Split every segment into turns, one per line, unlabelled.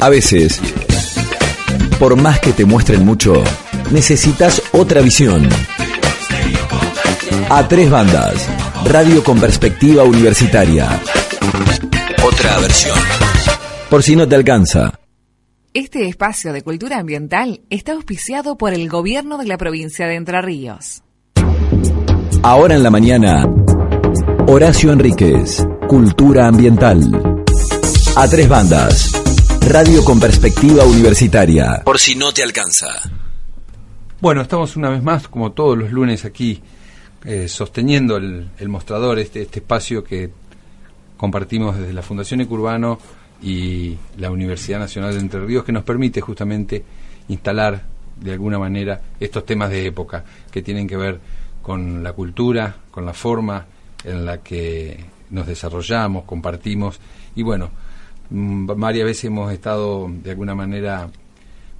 A veces, por más que te muestren mucho, necesitas otra visión. A tres bandas, radio con perspectiva universitaria. Otra versión. Por si no te alcanza.
Este espacio de cultura ambiental está auspiciado por el gobierno de la provincia de Entre Ríos.
Ahora en la mañana, Horacio Enríquez, Cultura Ambiental. A tres bandas, radio con perspectiva universitaria. Por si no te alcanza.
Bueno, estamos una vez más, como todos los lunes, aquí eh, sosteniendo el, el mostrador, este, este espacio que compartimos desde la Fundación Ecurbano y la Universidad Nacional de Entre Ríos, que nos permite justamente instalar de alguna manera estos temas de época que tienen que ver con la cultura, con la forma en la que nos desarrollamos, compartimos y bueno, varias veces hemos estado de alguna manera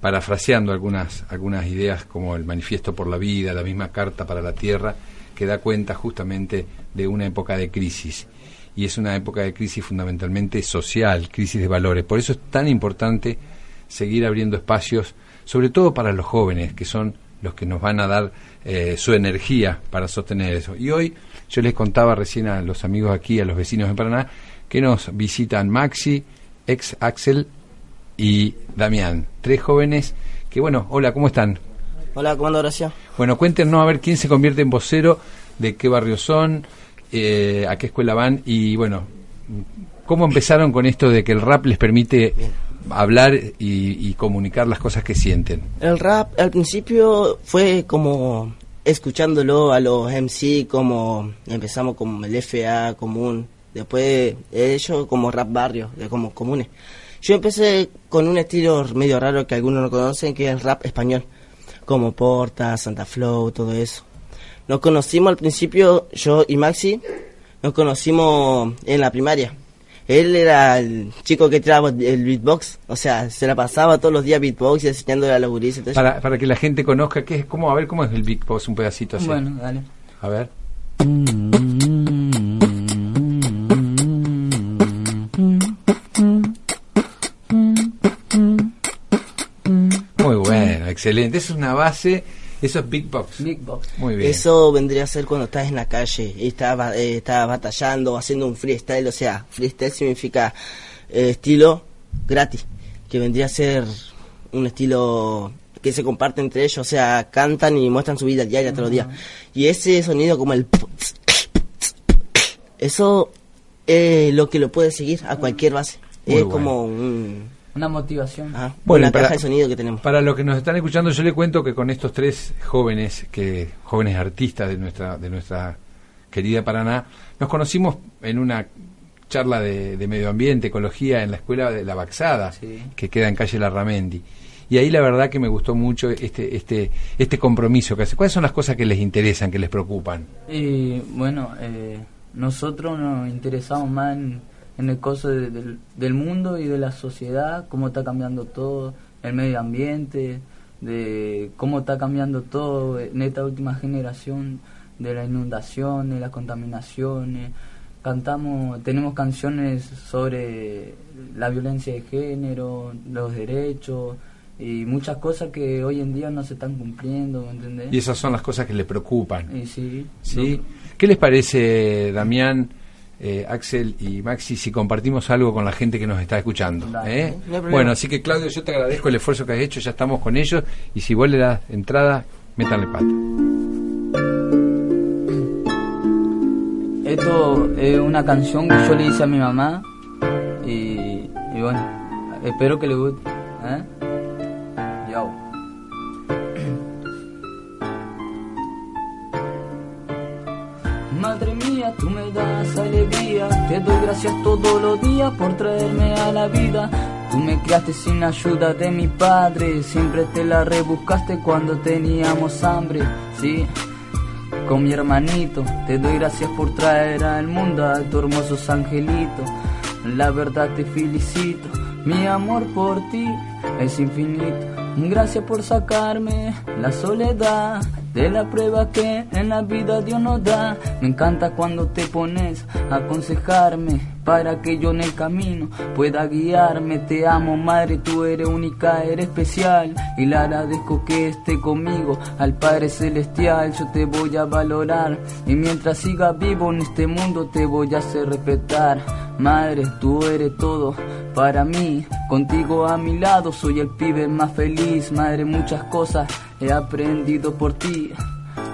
parafraseando algunas, algunas ideas como el Manifiesto por la Vida, la misma Carta para la Tierra, que da cuenta justamente de una época de crisis. Y es una época de crisis fundamentalmente social, crisis de valores. Por eso es tan importante seguir abriendo espacios, sobre todo para los jóvenes, que son los que nos van a dar eh, su energía para sostener eso. Y hoy yo les contaba recién a los amigos aquí, a los vecinos de Paraná, que nos visitan Maxi, ex Axel y Damián, tres jóvenes que, bueno, hola, ¿cómo están?
Hola, ¿cómo anda Horacio?
Bueno, cuéntenos a ver quién se convierte en vocero, de qué barrio son, eh, a qué escuela van y, bueno, ¿cómo empezaron con esto de que el rap les permite hablar y, y comunicar las cosas que sienten?
El rap al principio fue como escuchándolo a los MC, como empezamos con el FA común, después ellos como rap barrio, de como comunes. Yo empecé con un estilo medio raro que algunos no conocen, que es el rap español, como Porta, Santa Flow, todo eso. Nos conocimos al principio, yo y Maxi, nos conocimos en la primaria. Él era el chico que tiraba el beatbox, o sea, se la pasaba todos los días beatbox y enseñándole a los gurises.
Para, para que la gente conozca qué es, cómo, a ver cómo es el Boss, un pedacito así.
Bueno, dale.
A ver. Muy excelente. Eso es una base, eso es Big Box.
Big Box.
Muy bien.
Eso vendría a ser cuando estás en la calle y estás, ba- eh, estás batallando, haciendo un freestyle, o sea, freestyle significa eh, estilo gratis, que vendría a ser un estilo que se comparte entre ellos, o sea, cantan y muestran su vida diaria todos los días. Y ese sonido como el... Eso es lo que lo puede seguir a cualquier base.
Muy
es
bueno.
como un...
Una motivación.
Ajá,
Bueno, para-
caja de sonido que tenemos.
Para los que nos están escuchando, yo le cuento que con estos tres jóvenes, que jóvenes artistas de nuestra de nuestra querida Paraná, nos conocimos en una charla de, de medio ambiente, ecología en la escuela de la Baxada, que queda en calle Larramendi. Y ahí la verdad que me gustó mucho este este este compromiso que hace. ¿Cuáles son las cosas que les interesan, que les preocupan?
Y bueno, eh, nosotros nos interesamos más en, en el coso de- del, del mundo y de la sociedad, cómo está cambiando todo, el medio ambiente, de cómo está cambiando todo en esta última generación de la inundación, de las contaminaciones. Cantamos, tenemos canciones sobre la violencia de género, los derechos y muchas cosas que hoy en día no se están cumpliendo, ¿me entendés?
Y esas son las cosas que les preocupan.
Y sí,
¿sí? ¿Qué les parece, Damián, eh, Axel y Maxi, si compartimos algo con la gente que nos está escuchando? ¿eh?
no.
Bueno, así que Claudio, yo te agradezco el esfuerzo que has hecho, ya estamos con ellos, y si vos le das entrada, métanle pata.
Esto es una canción que yo le hice a mi mamá y, y bueno, espero que le guste. ¿eh? Madre mía, tú me das alegría, te doy gracias todos los días por traerme a la vida. Tú me criaste sin ayuda de mi padre, siempre te la rebuscaste cuando teníamos hambre, sí. Con mi hermanito, te doy gracias por traer al mundo a tu hermosos angelitos. La verdad te felicito, mi amor por ti es infinito. Gracias por sacarme la soledad de la prueba que en la vida Dios nos da. Me encanta cuando te pones a aconsejarme para que yo en el camino pueda guiarme. Te amo, madre, tú eres única, eres especial y le agradezco que esté conmigo al Padre Celestial. Yo te voy a valorar y mientras siga vivo en este mundo te voy a hacer respetar. Madre, tú eres todo para mí. Contigo a mi lado soy el pibe más feliz. Madre, muchas cosas he aprendido por ti.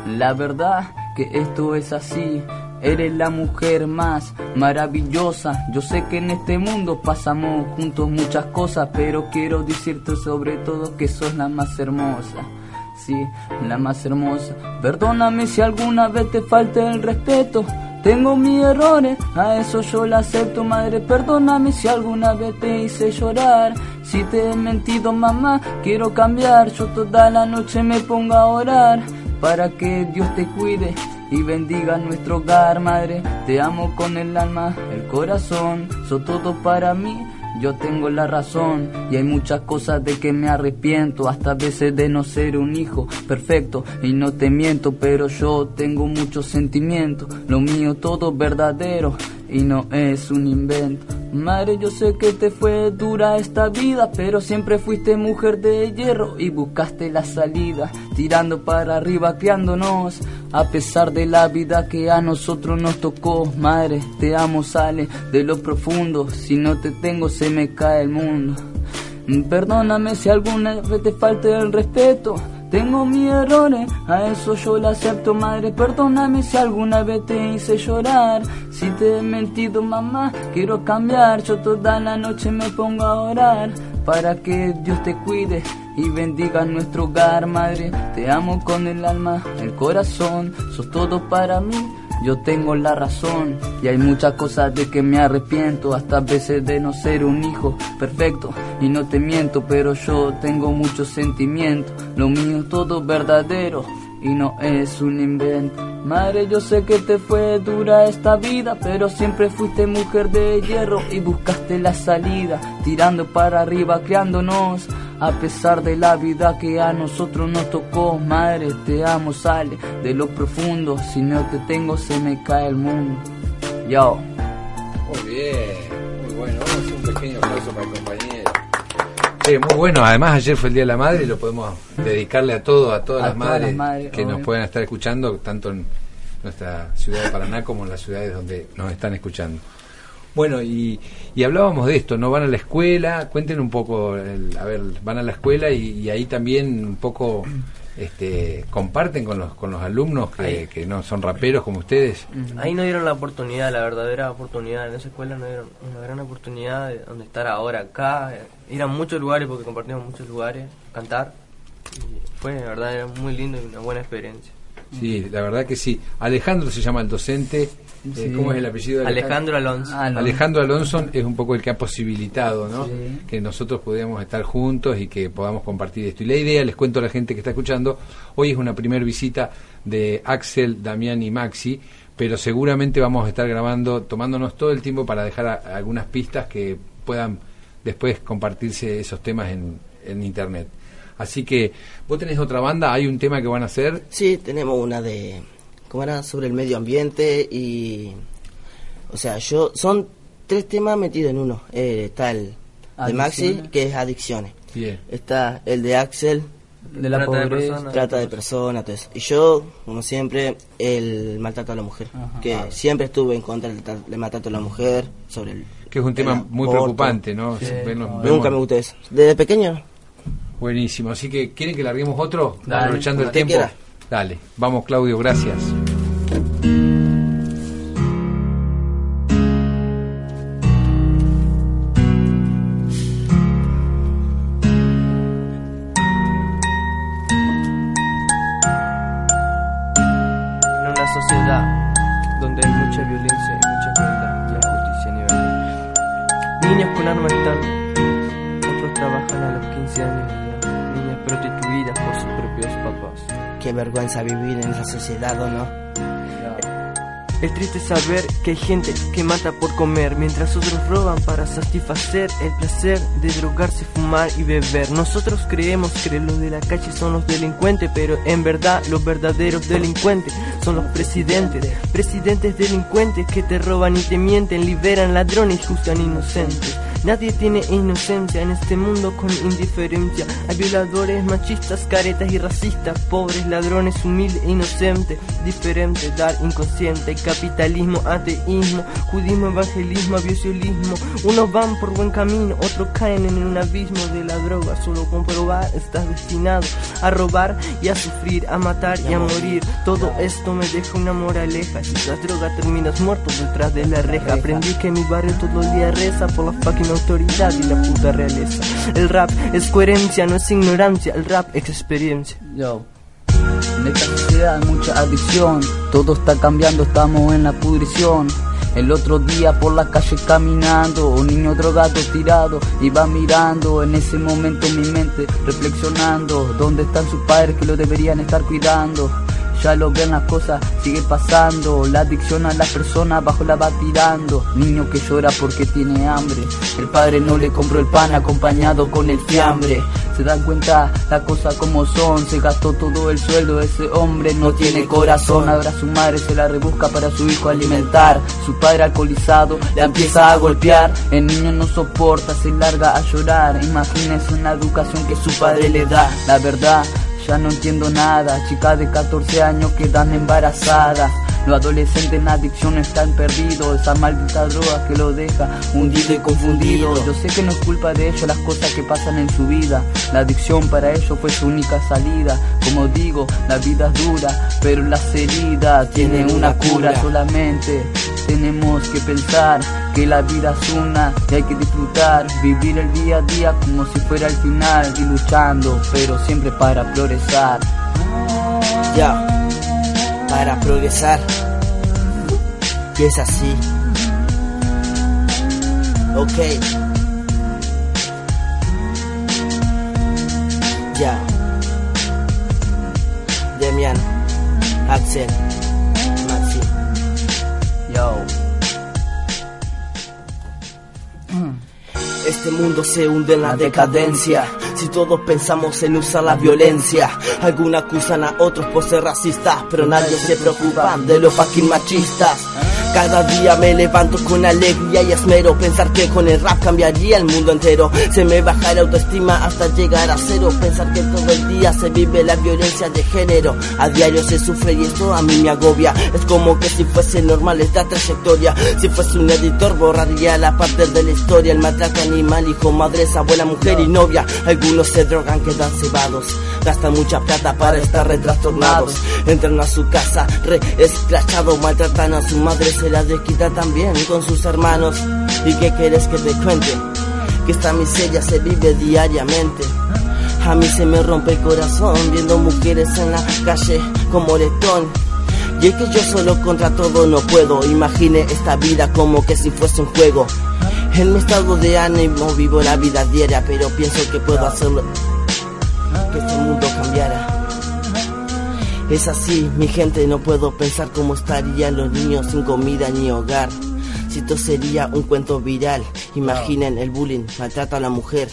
La verdad que esto es así. Eres la mujer más maravillosa. Yo sé que en este mundo pasamos juntos muchas cosas, pero quiero decirte sobre todo que sos la más hermosa. Sí, la más hermosa. Perdóname si alguna vez te falte el respeto. Tengo mis errores, a eso yo lo acepto, madre. Perdóname si alguna vez te hice llorar. Si te he mentido, mamá, quiero cambiar. Yo toda la noche me pongo a orar para que Dios te cuide y bendiga nuestro hogar, madre. Te amo con el alma, el corazón, sos todo para mí. Yo tengo la razón y hay muchas cosas de que me arrepiento, hasta veces de no ser un hijo perfecto y no te miento, pero yo tengo muchos sentimientos, lo mío todo verdadero y no es un invento. Madre, yo sé que te fue dura esta vida, pero siempre fuiste mujer de hierro y buscaste la salida, tirando para arriba, criándonos. A pesar de la vida que a nosotros nos tocó, madre, te amo, sale de lo profundo. Si no te tengo, se me cae el mundo. Perdóname si alguna vez te falte el respeto. Tengo mis errores, a eso yo lo acepto, madre. Perdóname si alguna vez te hice llorar. Si te he mentido, mamá, quiero cambiar. Yo toda la noche me pongo a orar para que Dios te cuide y bendiga nuestro hogar, madre. Te amo con el alma, el corazón, sos todo para mí. Yo tengo la razón y hay muchas cosas de que me arrepiento, hasta veces de no ser un hijo perfecto y no te miento, pero yo tengo muchos sentimientos, lo mío todo verdadero y no es un invento. Madre, yo sé que te fue dura esta vida, pero siempre fuiste mujer de hierro y buscaste la salida, tirando para arriba, criándonos. A pesar de la vida que a nosotros nos tocó, madre, te amo, sale de lo profundo. Si no te tengo, se me cae el mundo. Yo.
Muy bien, muy bueno. Vamos a hacer un pequeño aplauso para el compañero. Sí, muy bueno. Además, ayer fue el Día de la Madre y lo podemos dedicarle a todo, a todas
A
las
todas
madres,
las madres,
que nos puedan estar escuchando, tanto en nuestra ciudad de Paraná como en las ciudades donde nos están escuchando. Bueno, y, y hablábamos de esto, ¿no? Van a la escuela, cuenten un poco, el- a ver, van a la escuela y, y ahí también un poco este, comparten con los, con los alumnos que, no son raperos como ustedes.
Ahí no dieron la oportunidad, la verdadera oportunidad. En esa escuela no dieron una gran oportunidad de donde estar ahora acá. Ir a muchos lugares porque compartimos muchos lugares, cantar. Y fue, la verdad, era muy lindo y una buena experiencia.
Sí, la verdad que sí. Alejandro se llama el docente. Eh,
Sí.
¿Cómo es el apellido de
Alejandro Alonso.
Ah, no.
Alejandro Alonso es un poco el que ha posibilitado ¿no?
Sí.
que nosotros pudiéramos estar juntos y que podamos compartir esto. Y la idea, les cuento a la gente que está escuchando, hoy es una primera visita de Axel, Damián y Maxi, pero seguramente vamos a estar grabando, tomándonos todo el tiempo para dejar a- algunas pistas que puedan después compartirse esos temas en, en Internet. Así que, ¿vos tenés otra banda? ¿Hay un tema que van a hacer?
Sí, tenemos una de, ¿cómo era? Sobre el medio ambiente y, o sea, yo, son tres temas metidos en uno. Eh, está el de Maxi, que es adicciones. Está el de Axel,
De la
Trata de personas.
trata de personas, todo eso. Y yo, como siempre, el maltrato a la mujer.
Ajá.
Que siempre estuve en contra del, del maltrato a la mujer, sobre el...
Que es un tema muy
aborto.
preocupante, ¿no?
Sí.
Ven los-
Nunca
vemos-
Nunca me gustó eso. Desde pequeño,
Buenísimo, así que ¿quieren que larguemos otro?
Dale,
Aprovechando el tiempo.
quiera.
Dale, vamos Claudio, gracias.
Es triste saber que hay gente que mata por comer, mientras otros roban para satisfacer el placer de drogarse, fumar y beber. Nosotros creemos que los de la calle son los delincuentes, pero en verdad los verdaderos delincuentes son los presidentes. Presidentes delincuentes que te roban y te mienten, liberan ladrones y juzgan inocentes. Nadie tiene inocencia en este mundo con indiferencia. Hay violadores, machistas, caretas y racistas, pobres, ladrones, humildes e inocentes, diferente, dar inconsciente, capitalismo, ateísmo, judismo, evangelismo, avisiolismo. Unos van por buen camino, otros caen en un abismo de la droga. Solo comprobar estás destinado a robar y a sufrir, a matar y a morir. Todo esto me deja una moraleja. Si usas droga terminas muerto detrás de la reja. Aprendí que mi barrio todo el día reza por la fucking autoridad y la puta realeza. El rap es coherencia, no es ignorancia. El rap es experiencia.
Yo. En esta sociedad hay mucha adicción, todo está cambiando, estamos en la pudrición. El otro día por la calle caminando, un niño drogado tirado, iba mirando en ese momento mi mente reflexionando, ¿dónde están sus padres que lo deberían estar cuidando? Ya lo ven las cosas, sigue pasando. La adicción a la persona bajo la va tirando. Niño que llora porque tiene hambre. El padre no le compró el pan acompañado con el fiambre. Se dan cuenta las cosas como son. Se gastó todo el sueldo. Ese hombre no tiene corazón. Ahora su madre se la rebusca para su hijo alimentar. Su padre alcoholizado la empieza a golpear. El niño no soporta, se larga a llorar. Imagínese una educación que su padre le da. La verdad ya no entiendo nada, chicas de 14 años quedan embarazadas. Los adolescentes en adicción están perdidos, esa maldita droga que lo deja hundido y confundido. Yo sé que no es culpa de ellos las cosas que pasan en su vida. La adicción para ellos fue su única salida. Como digo, la vida es dura, pero las heridas tienen una cura solamente. Tenemos que pensar que la vida es una y hay que disfrutar, vivir el día a día como si fuera el final y luchando, pero siempre para progresar.
Ya, para progresar. Y es así. Ok. Ya. Demian, Axel, Maxi.
Yo.
Este mundo se hunde en la decadencia. Si todos pensamos en usar la violencia, algunos acusan a otros por ser racistas, pero nadie se preocupa de los fucking machistas. Cada día me levanto con alegría y esmero Pensar que con el rap cambiaría el mundo entero. Se me baja la autoestima hasta llegar a cero. Pensar que todo el día se vive la violencia de género. A diario se sufre y esto a mí me agobia. Es como que si fuese normal esta trayectoria. Si fuese un editor borraría la parte de la historia. El maltrato animal, hijo, madre, abuela, mujer y novia. Algunos se drogan, quedan cebados. Gastan mucha plata para estar retrastornados. Entran a su casa re escrachado Maltratan a su madre, se la desquita también con sus hermanos. ¿Y qué quieres que te cuente? Que esta miseria se vive diariamente. A mí se me rompe el corazón viendo mujeres en la calle como letón. Y es que yo solo contra todo no puedo. Imagine esta vida como que si fuese un juego. En mi estado de ánimo vivo la vida diaria, pero pienso que puedo hacerlo. Que este mundo cambiara. Es así, mi gente, no puedo pensar cómo estarían los niños sin comida ni hogar. Si esto sería un cuento viral, imaginen el bullying, maltrato a la mujer,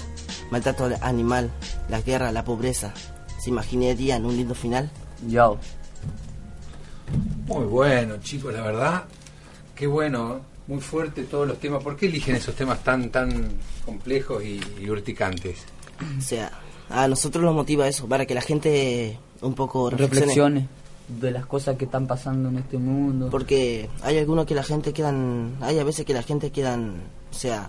maltrato al animal, la guerra, la pobreza. ¿Se imaginarían un lindo final?
Yo.
Muy bueno, chicos, la verdad. Qué bueno, muy fuerte todos los temas. ¿Por qué eligen esos temas tan tan complejos y, y urticantes?
O sea, a nosotros nos motiva eso, para que la gente un poco reflexione.
Reflexiones de las cosas que están pasando en este mundo.
Porque hay algunos que la gente quedan, hay a veces que la gente quedan, o sea,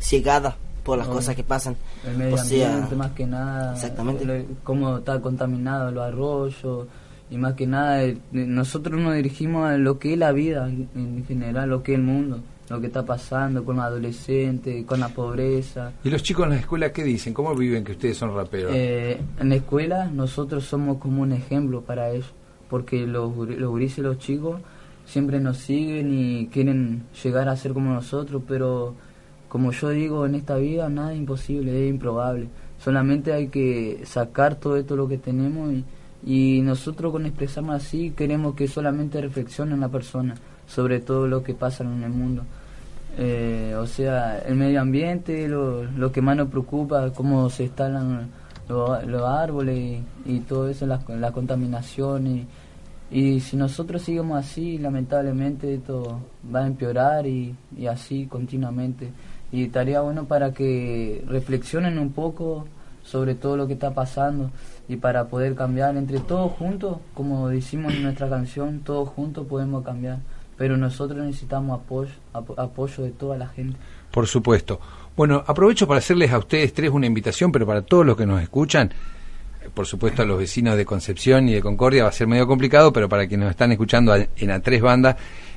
ciegada por las cosas que pasan.
El medio
o sea,
ambiente más que nada.
Exactamente.
lo- cómo está contaminado los arroyos. Y más que nada, nosotros nos dirigimos a lo que es la vida en general, lo que es el mundo. Lo que está pasando con los adolescentes, con la pobreza.
¿Y los chicos en la escuela qué dicen? ¿Cómo viven que ustedes son raperos?
Eh, en la escuela nosotros somos como un ejemplo para ellos, porque los, los gurises los chicos siempre nos siguen y quieren llegar a ser como nosotros, pero como yo digo, en esta vida nada es imposible, es improbable. Solamente hay que sacar todo esto lo que tenemos y, y nosotros con expresarnos así queremos que solamente reflexionen la persona sobre todo lo que pasa en el mundo. Eh, o sea, el medio ambiente, lo, lo, que más nos preocupa, cómo se instalan los, árboles y, todo eso, la, la contaminación. Y, si nosotros seguimos así, lamentablemente esto va a empeorar y, y así continuamente. Y estaría bueno para que reflexionen un poco sobre todo lo que está pasando y para poder cambiar entre todos juntos, como decimos en nuestra canción, todos juntos podemos cambiar pero nosotros necesitamos apoyo, apoyo de toda la gente.
Por supuesto. Bueno, aprovecho para hacerles a ustedes tres una invitación, pero para todos los que nos escuchan, por supuesto a los vecinos de Concepción y de Concordia va a ser medio complicado, pero para quienes nos están escuchando en a tres bandas,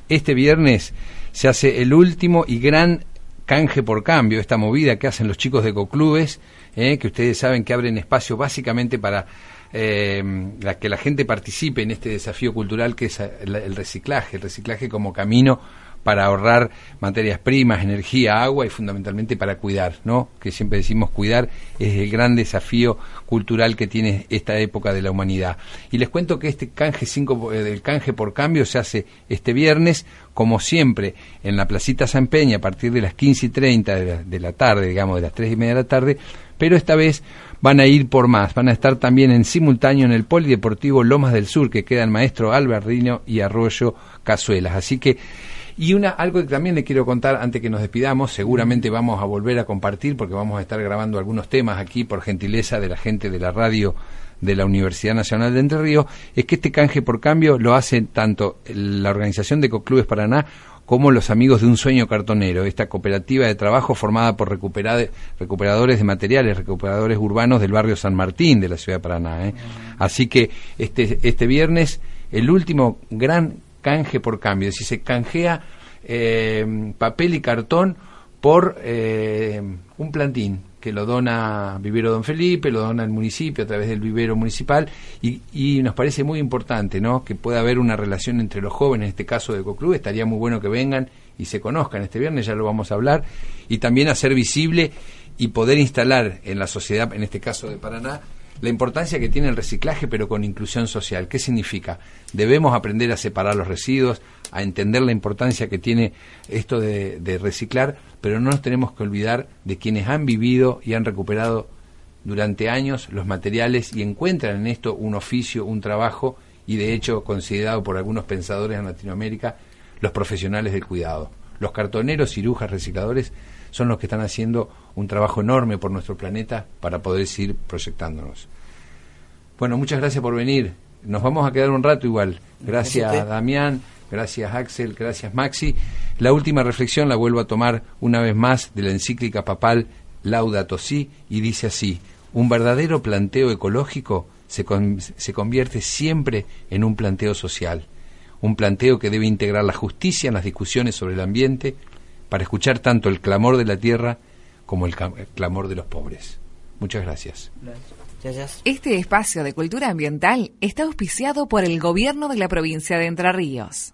este viernes se hace el último y gran canje por cambio, esta movida que hacen los chicos de Coclubes, eh, que ustedes saben que abren espacio básicamente para eh, la, que la gente participe en este desafío cultural que es el reciclaje, el reciclaje como camino para ahorrar materias primas, energía, agua y fundamentalmente para cuidar, ¿no? Que siempre decimos cuidar es el gran desafío cultural que tiene esta época de la humanidad. Y les cuento que este canje cinco, eh, del canje por cambio se hace este viernes, como siempre, en la Placita San Peña a partir de las 15 y 30 de la, de la tarde, digamos, de las 3 y media de la tarde, pero esta vez van a ir por más, van a estar también en simultáneo en el Polideportivo Lomas del Sur, que queda el maestro Alberdino y Arroyo Cazuelas. Así que y una, algo que también le quiero contar antes que nos despidamos, seguramente vamos a volver a compartir porque vamos a estar grabando algunos temas aquí por gentileza de la gente de la radio de la Universidad Nacional de Entre Ríos, es que este canje por cambio lo hace tanto la organización de Coclubes Paraná como los amigos de Un Sueño Cartonero, esta cooperativa de trabajo formada por recuperadores de materiales, recuperadores urbanos del barrio San Martín de la ciudad de Paraná. ¿eh? Así que este, este viernes, el último gran canje por cambio, es decir, se canjea eh, papel y cartón por eh, un plantín que lo dona Vivero Don Felipe, lo dona el municipio a través del vivero municipal y, y, nos parece muy importante ¿no? que pueda haber una relación entre los jóvenes, en este caso de Coclub, estaría muy bueno que vengan y se conozcan este viernes, ya lo vamos a hablar, y también hacer visible y poder instalar en la sociedad, en este caso de Paraná, la importancia que tiene el reciclaje, pero con inclusión social. ¿Qué significa? Debemos aprender a separar los residuos, a entender la importancia que tiene esto de, reciclar, pero no nos tenemos que olvidar de quienes han vivido y han recuperado durante años los materiales y encuentran en esto un oficio, un trabajo y de hecho considerado por algunos pensadores en Latinoamérica los profesionales del cuidado. Los cartoneros, cirujas, recicladores son los que están haciendo un trabajo enorme por nuestro planeta para poder seguir proyectándonos. Bueno, muchas gracias por venir. Nos vamos a quedar un rato igual. Gracias, Damián, gracias Axel, gracias Maxi. La última reflexión la vuelvo a tomar una vez más de la encíclica papal Laudato Si y dice así: un verdadero planteo ecológico se, se convierte siempre en un planteo social, un planteo que debe integrar la justicia en las discusiones sobre el ambiente, para escuchar tanto el clamor de la tierra como el, clamor de los pobres. Muchas gracias.
gracias. Este espacio de cultura ambiental está auspiciado por el gobierno de la provincia de Entre Ríos.